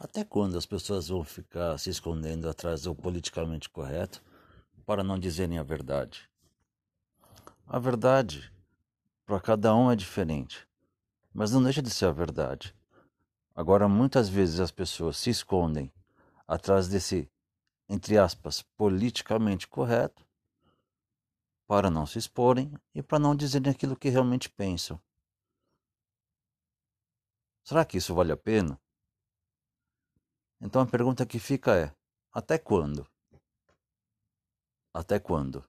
Até quando as pessoas vão ficar se escondendo atrás do politicamente correto para não dizerem a verdade? A verdade para cada um é diferente, mas não deixa de ser a verdade. Agora, muitas vezes as pessoas se escondem atrás desse, entre aspas, politicamente correto para não se exporem e para não dizerem aquilo que realmente pensam. Será que isso vale a pena? Então a pergunta que fica é: até quando? Até quando?